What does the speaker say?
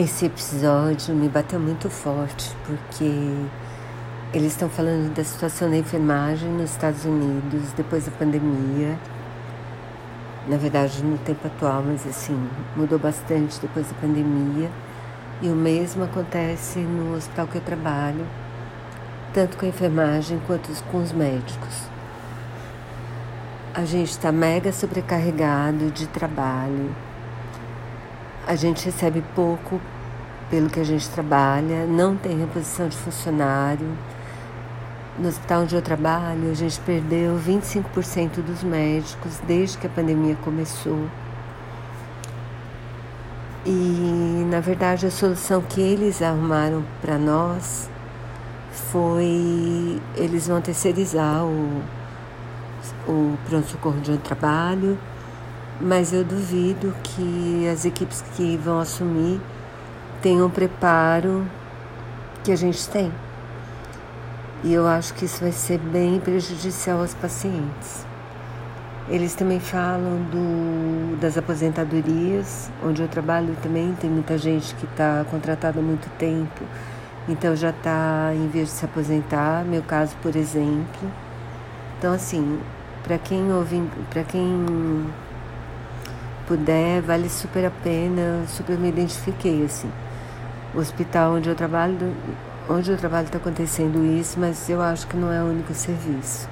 Esse episódio me bateu muito forte porque eles estão falando da situação da enfermagem nos Estados Unidos depois da pandemia. Na verdade, no tempo atual, mas assim, mudou bastante depois da pandemia. E o mesmo acontece no hospital que eu trabalho, tanto com a enfermagem quanto com os médicos. A gente está mega sobrecarregado de trabalho a gente recebe pouco pelo que a gente trabalha, não tem reposição de funcionário. No hospital onde eu trabalho, a gente perdeu 25% dos médicos desde que a pandemia começou. E, na verdade, a solução que eles arrumaram para nós foi eles vão terceirizar o, o pronto-socorro onde eu trabalho mas eu duvido que as equipes que vão assumir tenham o preparo que a gente tem. E eu acho que isso vai ser bem prejudicial aos pacientes. Eles também falam do, das aposentadorias, onde eu trabalho também tem muita gente que está contratada há muito tempo, então já está em vez de se aposentar, meu caso, por exemplo. Então, assim, para quem ouve, para quem puder, vale super a pena. Super me identifiquei assim. O hospital onde eu trabalho, onde eu trabalho está acontecendo isso, mas eu acho que não é o único serviço.